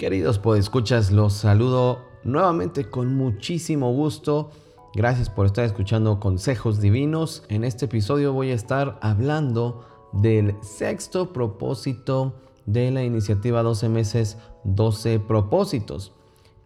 Queridos podescuchas, los saludo nuevamente con muchísimo gusto. Gracias por estar escuchando Consejos Divinos. En este episodio voy a estar hablando del sexto propósito de la iniciativa 12 meses, 12 propósitos,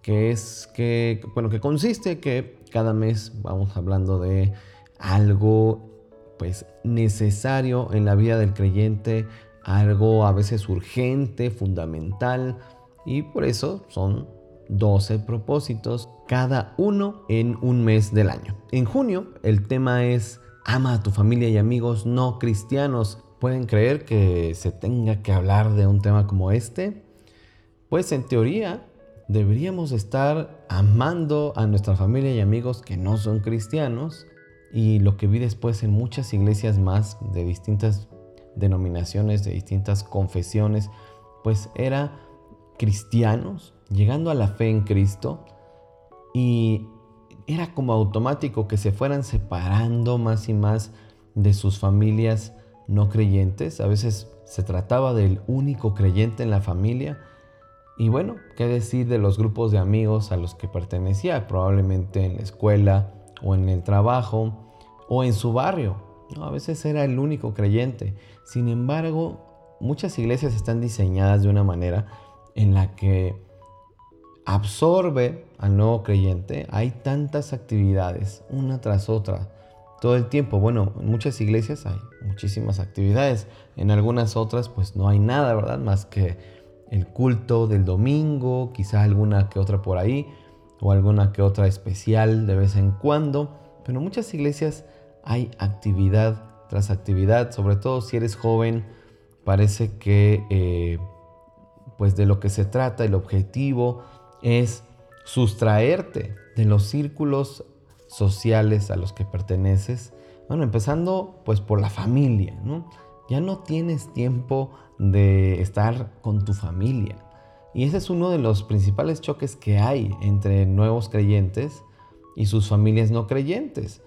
que es que, bueno, que consiste que cada mes vamos hablando de algo pues necesario en la vida del creyente, algo a veces urgente, fundamental, y por eso son 12 propósitos, cada uno en un mes del año. En junio el tema es ama a tu familia y amigos no cristianos. ¿Pueden creer que se tenga que hablar de un tema como este? Pues en teoría deberíamos estar amando a nuestra familia y amigos que no son cristianos. Y lo que vi después en muchas iglesias más de distintas denominaciones, de distintas confesiones, pues era cristianos, llegando a la fe en Cristo, y era como automático que se fueran separando más y más de sus familias no creyentes. A veces se trataba del único creyente en la familia. Y bueno, ¿qué decir de los grupos de amigos a los que pertenecía? Probablemente en la escuela o en el trabajo o en su barrio. A veces era el único creyente. Sin embargo, muchas iglesias están diseñadas de una manera en la que absorbe al nuevo creyente, hay tantas actividades, una tras otra, todo el tiempo. Bueno, en muchas iglesias hay muchísimas actividades, en algunas otras pues no hay nada, ¿verdad? Más que el culto del domingo, quizá alguna que otra por ahí, o alguna que otra especial de vez en cuando, pero en muchas iglesias hay actividad tras actividad, sobre todo si eres joven, parece que... Eh, pues de lo que se trata, el objetivo es sustraerte de los círculos sociales a los que perteneces. Bueno, empezando pues por la familia, ¿no? Ya no tienes tiempo de estar con tu familia. Y ese es uno de los principales choques que hay entre nuevos creyentes y sus familias no creyentes.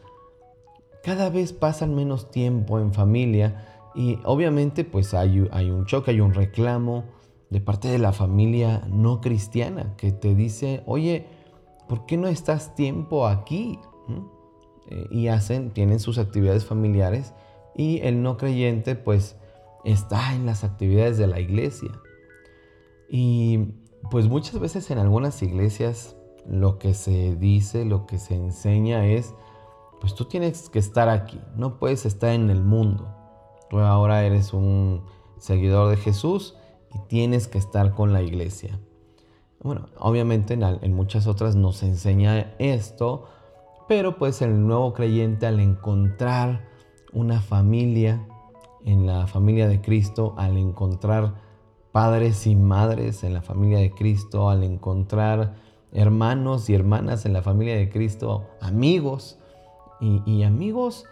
Cada vez pasan menos tiempo en familia y obviamente pues hay, hay un choque, hay un reclamo, de parte de la familia no cristiana que te dice, oye, ¿por qué no estás tiempo aquí? Eh, y hacen, tienen sus actividades familiares y el no creyente pues está en las actividades de la iglesia. Y pues muchas veces en algunas iglesias lo que se dice, lo que se enseña es, pues tú tienes que estar aquí, no puedes estar en el mundo. Tú ahora eres un seguidor de Jesús tienes que estar con la iglesia. Bueno, obviamente en, muchas otras nos enseña esto, pero pues el nuevo creyente al encontrar una familia, en la familia de Cristo, al encontrar padres y madres en la familia de Cristo, al encontrar hermanos y hermanas en la familia de Cristo, amigos y, amigos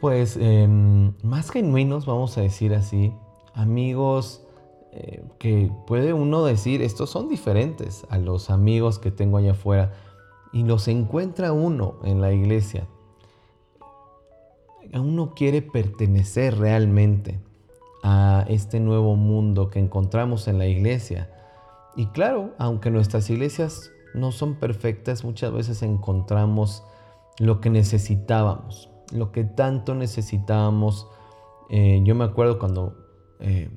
pues em, más genuinos, vamos a decir así, amigos eh, que puede uno decir, estos son diferentes a los amigos que tengo allá afuera y los encuentra uno en la iglesia. Uno quiere pertenecer realmente a este nuevo mundo que encontramos en la iglesia. Y claro, aunque nuestras iglesias no son perfectas, muchas veces encontramos lo que necesitábamos, lo que tanto necesitábamos. Eh, yo me acuerdo cuando eh,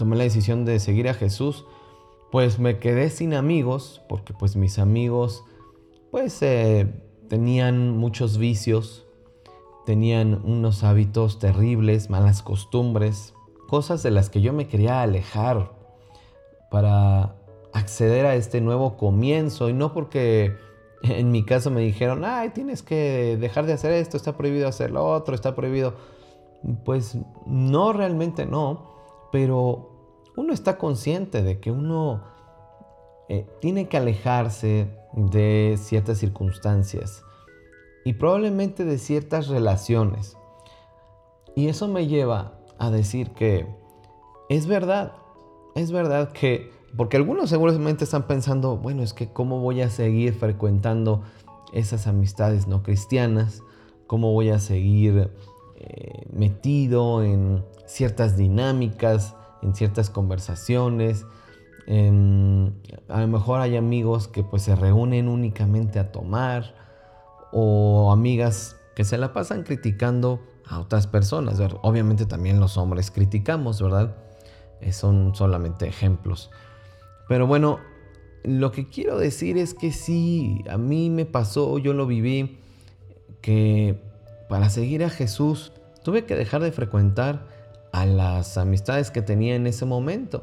tomé la decisión de seguir a Jesús, pues me quedé sin amigos, porque pues mis amigos pues eh, tenían muchos vicios, tenían unos hábitos terribles, malas costumbres, cosas de las que yo me quería alejar para acceder a este nuevo comienzo y no porque en mi caso me dijeron, ay, tienes que dejar de hacer esto, está prohibido hacer lo otro, está prohibido. Pues no, realmente no pero uno está consciente de que uno eh, tiene que alejarse de ciertas circunstancias y probablemente de ciertas relaciones. Y eso me lleva a decir que es verdad, es verdad que, porque algunos seguramente están pensando, bueno, es que cómo voy a seguir frecuentando esas amistades no cristianas, cómo voy a seguir eh, metido en ciertas dinámicas, en ciertas conversaciones, a lo mejor hay amigos que pues se reúnen únicamente a tomar o amigas que se la pasan criticando a otras personas. Obviamente también los hombres criticamos, ¿verdad? Eh, son solamente ejemplos. Pero bueno, lo que quiero decir es que sí, a mí me pasó, yo lo viví, que para seguir a Jesús tuve que dejar de frecuentar a las amistades que tenía en ese momento,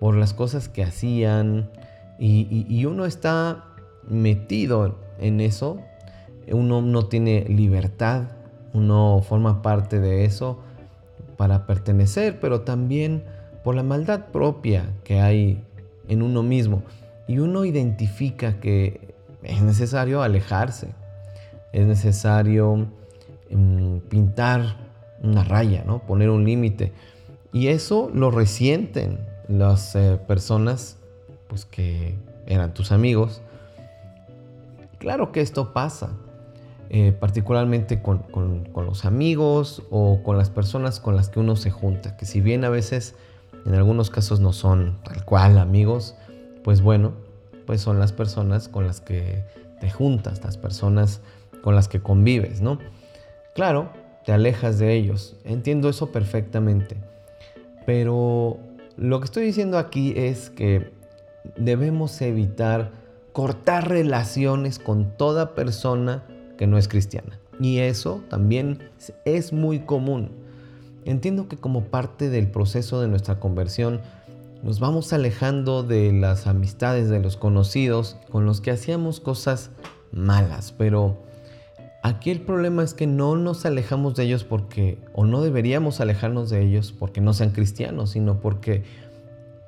por las cosas que hacían, y, uno está metido en eso, uno no tiene libertad, uno forma parte de eso para pertenecer, pero también por la maldad propia que hay en uno mismo. Y uno identifica que es necesario alejarse, es necesario mm, pintar una raya, ¿no? poner un límite. Y eso lo resienten las eh, personas pues, que eran tus amigos. Claro que esto pasa, eh, particularmente con, con, los amigos o con las personas con las que uno se junta, que si bien a veces en algunos casos no son tal cual amigos, pues bueno, pues son las personas con las que te juntas, las personas con las que convives, ¿no? Claro, te alejas de ellos, entiendo eso perfectamente, pero lo que estoy diciendo aquí es que debemos evitar cortar relaciones con toda persona que no es cristiana. Y eso también es muy común. Entiendo que como parte del proceso de nuestra conversión, nos vamos alejando de las amistades, de los conocidos con los que hacíamos cosas malas, pero aquí el problema es que no nos alejamos de ellos porque, o no deberíamos alejarnos de ellos porque no sean cristianos, sino porque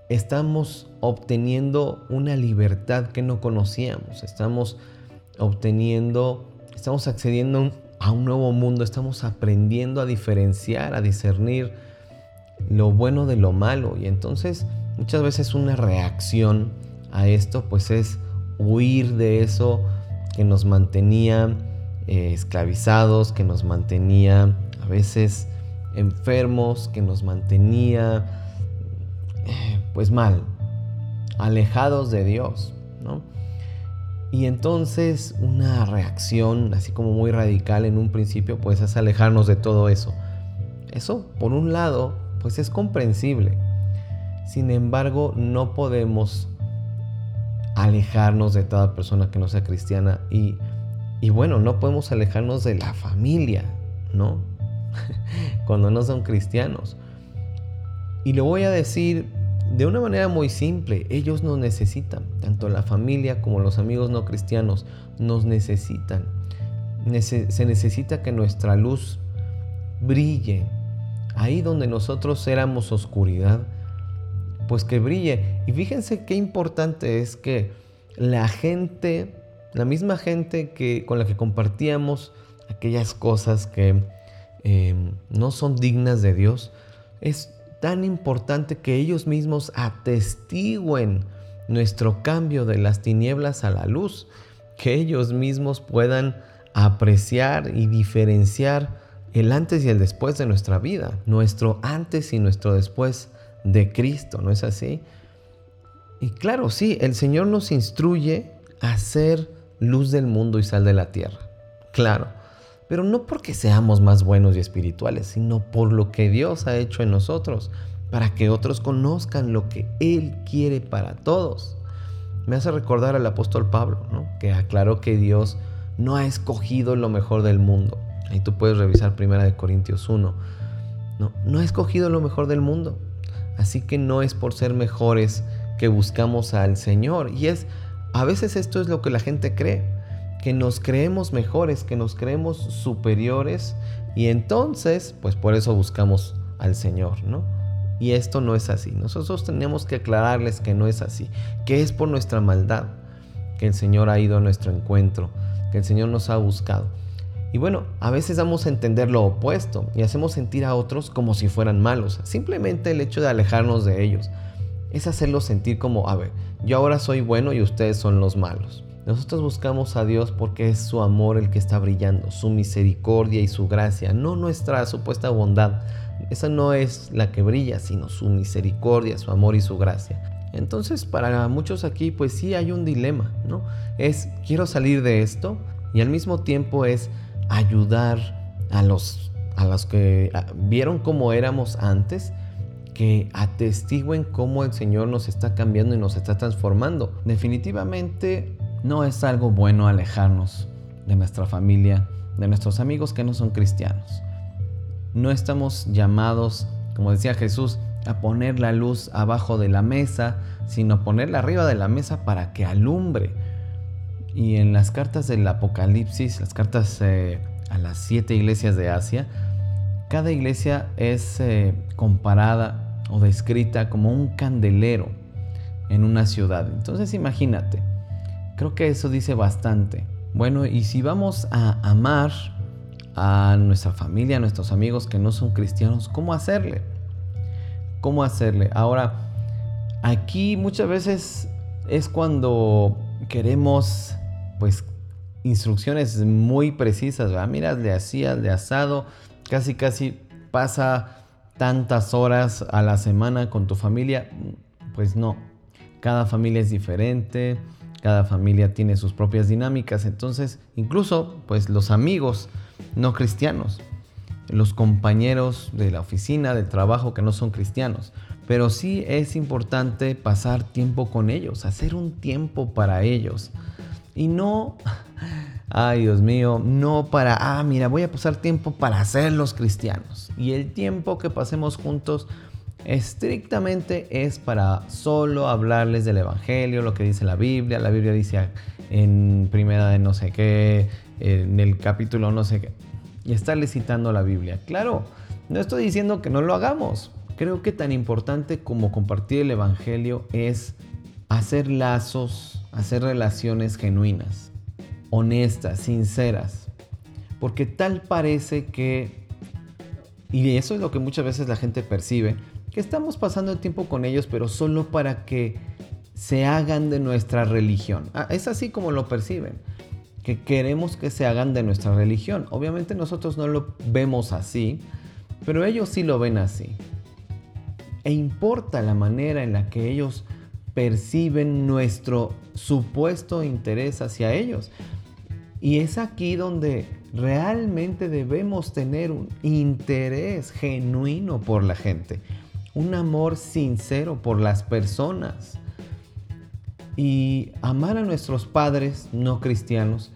estamos obteniendo una libertad que no conocíamos, estamos obteniendo, estamos accediendo a un nuevo mundo, estamos aprendiendo a diferenciar, a discernir lo bueno de lo malo. Y entonces muchas veces una reacción a esto pues es huir de eso que nos mantenía eh, esclavizados, que nos mantenía a veces enfermos, que nos mantenía eh, pues mal, alejados de Dios, ¿no? Y entonces una reacción así como muy radical en un principio pues es alejarnos de todo eso. Eso, por un lado, pues es comprensible. Sin embargo, no podemos alejarnos de toda persona que no sea cristiana y, y bueno, no podemos alejarnos de la familia, ¿no? Cuando no son cristianos. Y lo voy a decir de una manera muy simple, ellos nos necesitan, tanto la familia como los amigos no cristianos nos necesitan. se necesita que nuestra luz brille. Ahí donde nosotros éramos oscuridad, pues que brille. Y fíjense qué importante es que la gente, la misma gente que, con la que compartíamos aquellas cosas que eh, no son dignas de Dios, es tan importante que ellos mismos atestiguen nuestro cambio de las tinieblas a la luz, que ellos mismos puedan apreciar y diferenciar el antes y el después de nuestra vida, nuestro antes y nuestro después de Cristo, ¿no es así? Y claro, sí, el Señor nos instruye a ser luz del mundo y sal de la tierra, claro, pero no porque seamos más buenos y espirituales, sino por lo que Dios ha hecho en nosotros, para que otros conozcan lo que Él quiere para todos. Me hace recordar al apóstol Pablo, ¿no? que aclaró que Dios no ha escogido lo mejor del mundo. Ahí tú puedes revisar 1 Corintios 1. No, no ha escogido lo mejor del mundo. Así que no es por ser mejores que buscamos al Señor. Y es, a veces esto es lo que la gente cree, que nos creemos mejores, que nos creemos superiores y entonces, pues por eso buscamos al Señor, ¿no? Y esto no es así. Nosotros tenemos que aclararles que no es así, que es por nuestra maldad que el Señor ha ido a nuestro encuentro, que el Señor nos ha buscado. Y bueno, a veces damos a entender lo opuesto y hacemos sentir a otros como si fueran malos. Simplemente el hecho de alejarnos de ellos es hacerlos sentir como, a ver, yo ahora soy bueno y ustedes son los malos. Nosotros buscamos a Dios porque es su amor el que está brillando, su misericordia y su gracia, no nuestra supuesta bondad. Esa no es la que brilla, sino su misericordia, su amor y su gracia. Entonces, para muchos aquí, pues sí hay un dilema, ¿no? Es, quiero salir de esto y al mismo tiempo es ayudar a los, a los que vieron cómo éramos antes, que atestiguen cómo el Señor nos está cambiando y nos está transformando. Definitivamente no es algo bueno alejarnos de nuestra familia, de nuestros amigos que no son cristianos. No estamos llamados, como decía Jesús, a poner la luz abajo de la mesa, sino ponerla arriba de la mesa para que alumbre. Y en las cartas del Apocalipsis, las cartas eh, a las siete iglesias de Asia, cada iglesia es eh, comparada o descrita como un candelero en una ciudad. Entonces imagínate, creo que eso dice bastante. Bueno, y si vamos a amar a nuestra familia, a nuestros amigos que no son cristianos, ¿cómo hacerle? ¿Cómo hacerle? Ahora, aquí muchas veces es cuando queremos, pues, instrucciones muy precisas, ¿verdad? Mira, de así, de asado, casi, casi pasa tantas horas a la semana con tu familia. Pues no, cada familia es diferente, cada familia tiene sus propias dinámicas, entonces incluso pues los amigos no cristianos, los compañeros de la oficina, del trabajo que no son cristianos, pero sí es importante pasar tiempo con ellos, hacer un tiempo para ellos. Y no Ay, Dios mío, no para, ah, mira, voy a pasar tiempo para ser los cristianos. Y el tiempo que pasemos juntos estrictamente es para solo hablarles del Evangelio, lo que dice la Biblia. La Biblia dice en primera de no sé qué, en el capítulo no sé qué. Y estarle citando la Biblia. Claro, no estoy diciendo que no lo hagamos. Creo que tan importante como compartir el Evangelio es hacer lazos, hacer relaciones genuinas honestas, sinceras. Porque tal parece que, y eso es lo que muchas veces la gente percibe, que estamos pasando el tiempo con ellos, pero solo para que se hagan de nuestra religión. Ah, es así como lo perciben, que queremos que se hagan de nuestra religión. Obviamente nosotros no lo vemos así, pero ellos sí lo ven así. E importa la manera en la que ellos perciben nuestro supuesto interés hacia ellos. Y es aquí donde realmente debemos tener un interés genuino por la gente, un amor sincero por las personas. Y amar a nuestros padres no cristianos,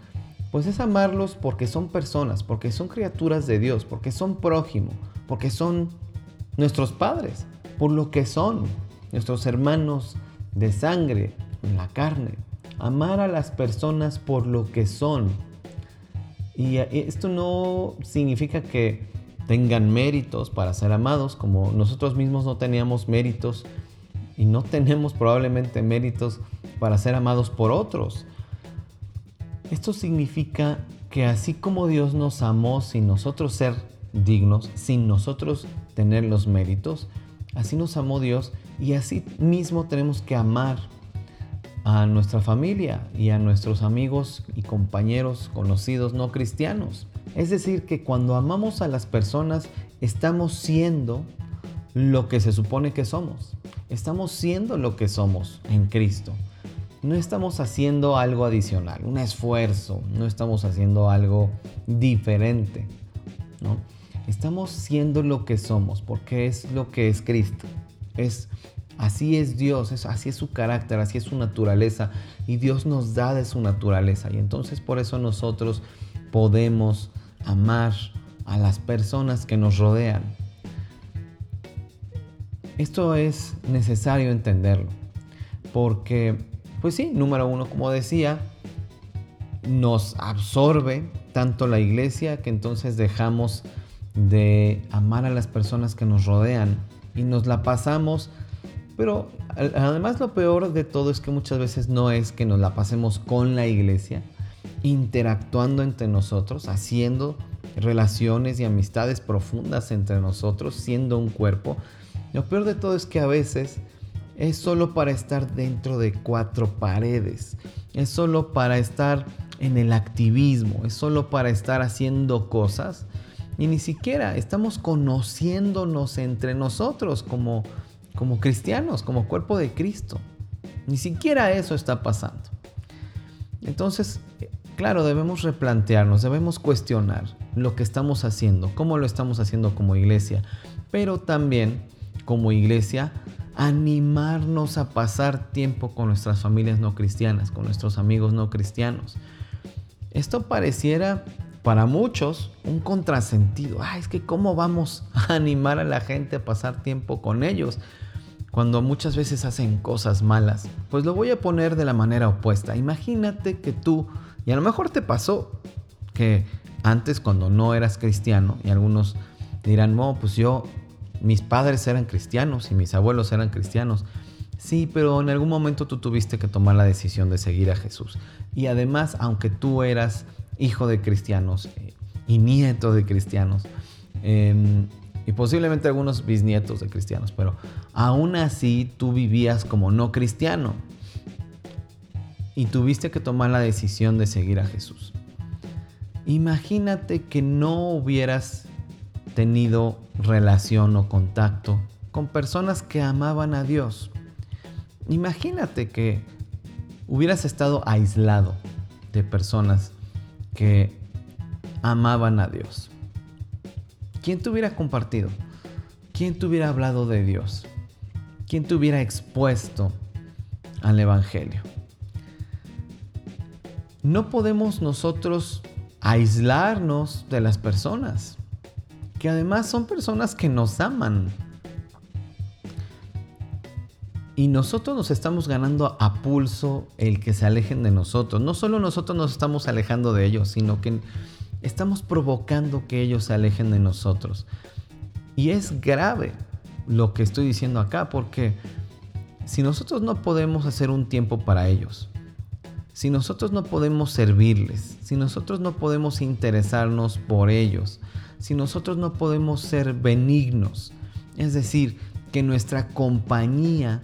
pues es amarlos porque son personas, porque son criaturas de Dios, porque son prójimo, porque son nuestros padres, por lo que son, nuestros hermanos de sangre, en la carne amar a las personas por lo que son. Y esto no significa que tengan méritos para ser amados, como nosotros mismos no teníamos méritos y no tenemos probablemente méritos para ser amados por otros. Esto significa que así como Dios nos amó sin nosotros ser dignos, sin nosotros tener los méritos, así nos amó Dios y así mismo tenemos que amar a nuestra familia y a nuestros amigos y compañeros conocidos no cristianos. Es decir, que cuando amamos a las personas estamos siendo lo que se supone que somos. Estamos siendo lo que somos en Cristo. No estamos haciendo algo adicional, un esfuerzo, no estamos haciendo algo diferente. ¿no? Estamos siendo lo que somos porque es lo que es Cristo. Es Así es Dios, así es su carácter, así es su naturaleza. Y Dios nos da de su naturaleza. Y entonces por eso nosotros podemos amar a las personas que nos rodean. Esto es necesario entenderlo. Porque, pues sí, número uno, como decía, nos absorbe tanto la iglesia que entonces dejamos de amar a las personas que nos rodean y nos la pasamos pero además lo peor de todo es que muchas veces no es que nos la pasemos con la iglesia, interactuando entre nosotros, haciendo relaciones y amistades profundas entre nosotros, siendo un cuerpo. Lo peor de todo es que a veces es solo para estar dentro de cuatro paredes, es solo para estar en el activismo, es solo para estar haciendo cosas y ni siquiera estamos conociéndonos entre nosotros como como cristianos, como cuerpo de Cristo. Ni siquiera eso está pasando. Entonces, claro, debemos replantearnos, debemos cuestionar lo que estamos haciendo, cómo lo estamos haciendo como iglesia, pero también como iglesia animarnos a pasar tiempo con nuestras familias no cristianas, con nuestros amigos no cristianos. Esto pareciera para muchos un contrasentido. Ah, es que cómo vamos a animar a la gente a pasar tiempo con ellos cuando muchas veces hacen cosas malas. Pues lo voy a poner de la manera opuesta. Imagínate que tú, y a lo mejor te pasó, que antes cuando no eras cristiano, y algunos dirán, no, pues yo, mis padres eran cristianos y mis abuelos eran cristianos. Sí, pero en algún momento tú tuviste que tomar la decisión de seguir a Jesús. Y además, aunque tú eras hijo de cristianos eh, y nieto de cristianos, em, y posiblemente algunos bisnietos de cristianos, pero aún así tú vivías como no cristiano y tuviste que tomar la decisión de seguir a Jesús. Imagínate que no hubieras tenido relación o contacto con personas que amaban a Dios. Imagínate que hubieras estado aislado de personas que amaban a Dios. ¿Quién te hubiera compartido? ¿Quién te hubiera hablado de Dios? ¿Quién te hubiera expuesto al Evangelio? No podemos nosotros aislarnos de las personas, que además son personas que nos aman. Y nosotros nos estamos ganando a pulso el que se alejen de nosotros. No solo nosotros nos estamos alejando de ellos, sino que estamos provocando que ellos se alejen de nosotros. Y es grave lo que estoy diciendo acá, porque si nosotros no podemos hacer un tiempo para ellos, si nosotros no podemos servirles, si nosotros no podemos interesarnos por ellos, si nosotros no podemos ser benignos, es decir, que nuestra compañía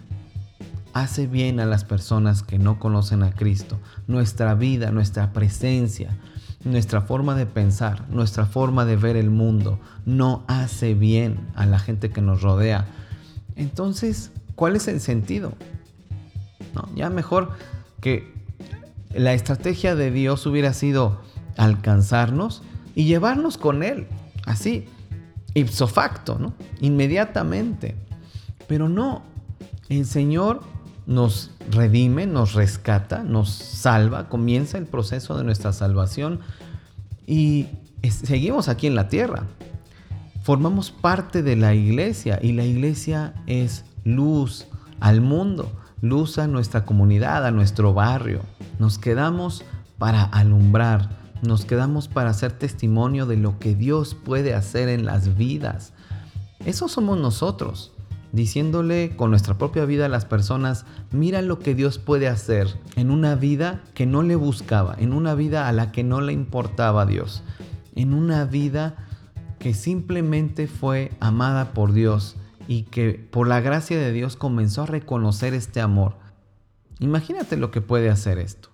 hace bien a las personas que no conocen a Cristo. Nuestra vida, nuestra presencia, nuestra forma de pensar, nuestra forma de ver el mundo no hace bien a la gente que nos rodea. Entonces, ¿cuál es el sentido? ya mejor que la estrategia de Dios hubiera sido alcanzarnos y llevarnos con Él, así, ipso facto, ¿no? Inmediatamente. Pero no, el Señor nos redime, nos rescata, nos salva, comienza el proceso de nuestra salvación y seguimos aquí en la tierra. Formamos parte de la iglesia y la iglesia es luz al mundo, luz a nuestra comunidad, a nuestro barrio. Nos quedamos para alumbrar, nos quedamos para hacer testimonio de lo que Dios puede hacer en las vidas. Eso somos nosotros diciéndole con nuestra propia vida a las personas, mira lo que Dios puede hacer en una vida que no le buscaba, en una vida a la que no le importaba a Dios, en una vida que simplemente fue amada por Dios y que por la gracia de Dios comenzó a reconocer este amor. Imagínate lo que puede hacer esto.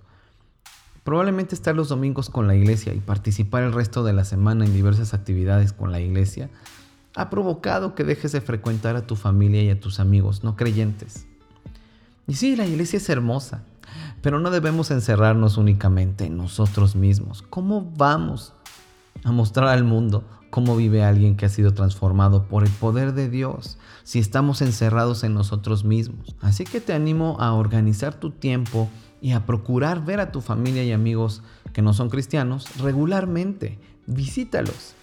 Probablemente estar los domingos con la iglesia y participar el resto de la semana en diversas actividades con la iglesia ha provocado que dejes de frecuentar a tu familia y a tus amigos no creyentes. Y sí, la iglesia es hermosa, pero no debemos encerrarnos únicamente en nosotros mismos. ¿Cómo vamos a mostrar al mundo cómo vive alguien que ha sido transformado por el poder de Dios si estamos encerrados en nosotros mismos? Así que te animo a organizar tu tiempo y a procurar ver a tu familia y amigos que no son cristianos regularmente. Visítalos.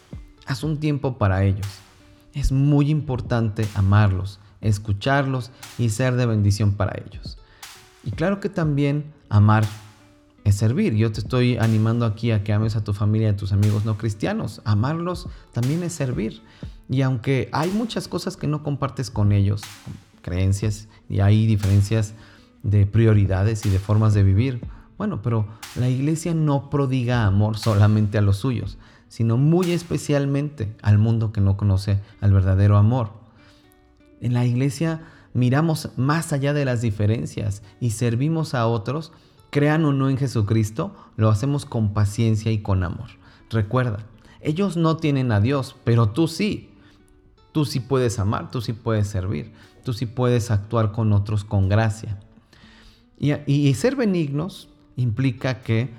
Haz un tiempo para ellos. Es muy importante amarlos, escucharlos y ser de bendición para ellos. Y claro que también amar es servir. Yo te estoy animando aquí a que ames a tu familia y a tus amigos no cristianos. Amarlos también es servir. Y aunque hay muchas cosas que no compartes con ellos, creencias, y hay diferencias de prioridades y de formas de vivir, bueno, pero la iglesia no prodiga amor solamente a los suyos, sino muy especialmente al mundo que no conoce al verdadero amor. En la iglesia miramos más allá de las diferencias y servimos a otros, crean o no en Jesucristo, lo hacemos con paciencia y con amor. Recuerda, ellos no tienen a Dios, pero tú sí. Tú sí puedes amar, tú sí puedes servir. tú sí puedes actuar con otros con gracia. Y, ser benignos implica que,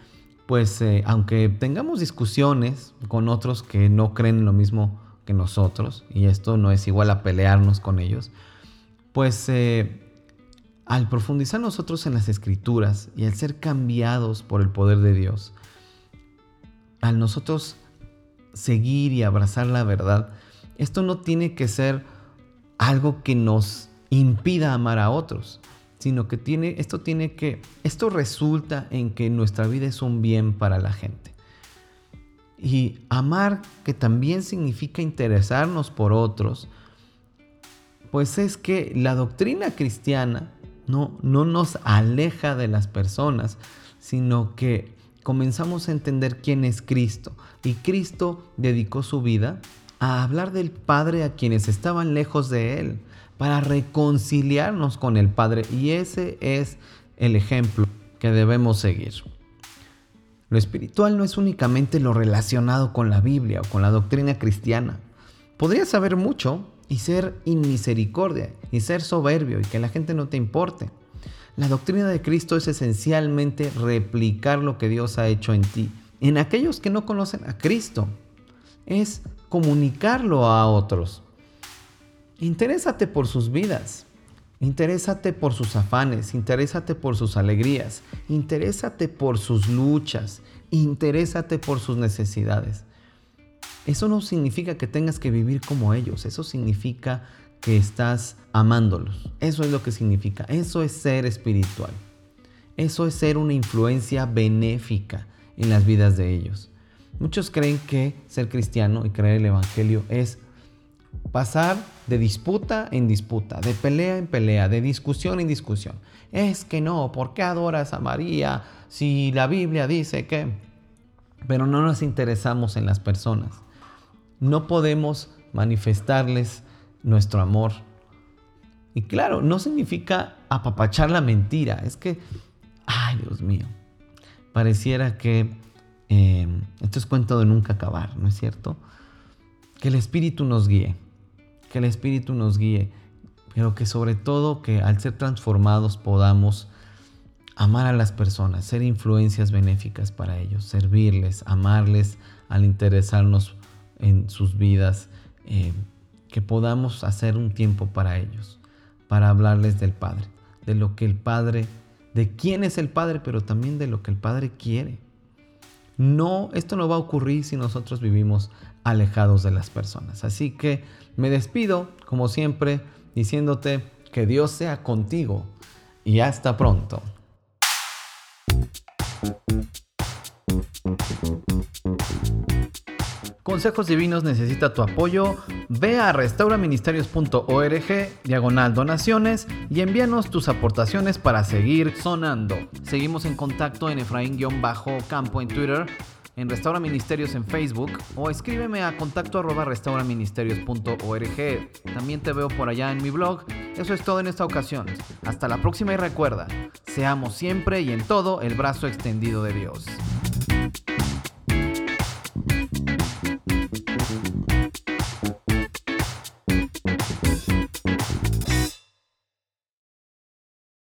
pues, eh, aunque tengamos discusiones con otros que no creen lo mismo que nosotros, y esto no es igual a pelearnos con ellos, pues eh, al profundizar nosotros en las escrituras y al ser cambiados por el poder de Dios, al nosotros seguir y abrazar la verdad, esto no tiene que ser algo que nos impida amar a otros, sino que tiene, esto tiene que, esto resulta en que nuestra vida es un bien para la gente. Y amar, que también significa interesarnos por otros, pues es que la doctrina cristiana no, no nos aleja de las personas, sino que comenzamos a entender quién es Cristo. Y Cristo dedicó su vida a hablar del Padre a quienes estaban lejos de Él, para reconciliarnos con el Padre. Y ese es el ejemplo que debemos seguir. Lo espiritual no es únicamente lo relacionado con la Biblia o con la doctrina cristiana. Podrías saber mucho y ser inmisericordia y ser soberbio y que la gente no te importe. La doctrina de Cristo es esencialmente replicar lo que Dios ha hecho en ti, en aquellos que no conocen a Cristo. Es comunicarlo a otros. Interésate por sus vidas. Interésate por sus afanes, interésate por sus alegrías, interésate por sus luchas, interésate por sus necesidades. Eso no significa que tengas que vivir como ellos, eso significa que estás amándolos. Eso es lo que significa, eso es ser espiritual. Eso es ser una influencia benéfica en las vidas de ellos. Muchos creen que ser cristiano y creer el Evangelio es pasar de disputa en disputa, de pelea en pelea, de discusión en discusión. Es que no, ¿por qué adoras a María si la Biblia dice que... Pero no nos interesamos en las personas. No podemos manifestarles nuestro amor. Y claro, no significa apapachar la mentira. Es que, ay Dios mío, pareciera que Em, esto es cuento de nunca acabar, ¿no es cierto? Que el Espíritu nos guíe, que el Espíritu nos guíe, pero que sobre todo que al ser transformados podamos amar a las personas, ser influencias benéficas para ellos, servirles, amarles al interesarnos en sus vidas, em, que podamos hacer un tiempo para ellos, para hablarles del Padre, de lo que el Padre, de quién es el Padre, pero también de lo que el Padre quiere. No, esto no va a ocurrir si nosotros vivimos alejados de las personas. Así que me despido, como siempre, diciéndote que Dios sea contigo y hasta pronto. Consejos Divinos necesita tu apoyo. Ve a restauraministerios.org, diagonal donaciones y envíanos tus aportaciones para seguir sonando. Seguimos en contacto en Efraín-Campo en Twitter, en Restaura Ministerios en Facebook o escríbeme a contacto arroba restauraministerios.org. También te veo por allá en mi blog. Eso es todo en esta ocasión. Hasta la próxima y recuerda, seamos siempre y en todo el brazo extendido de Dios.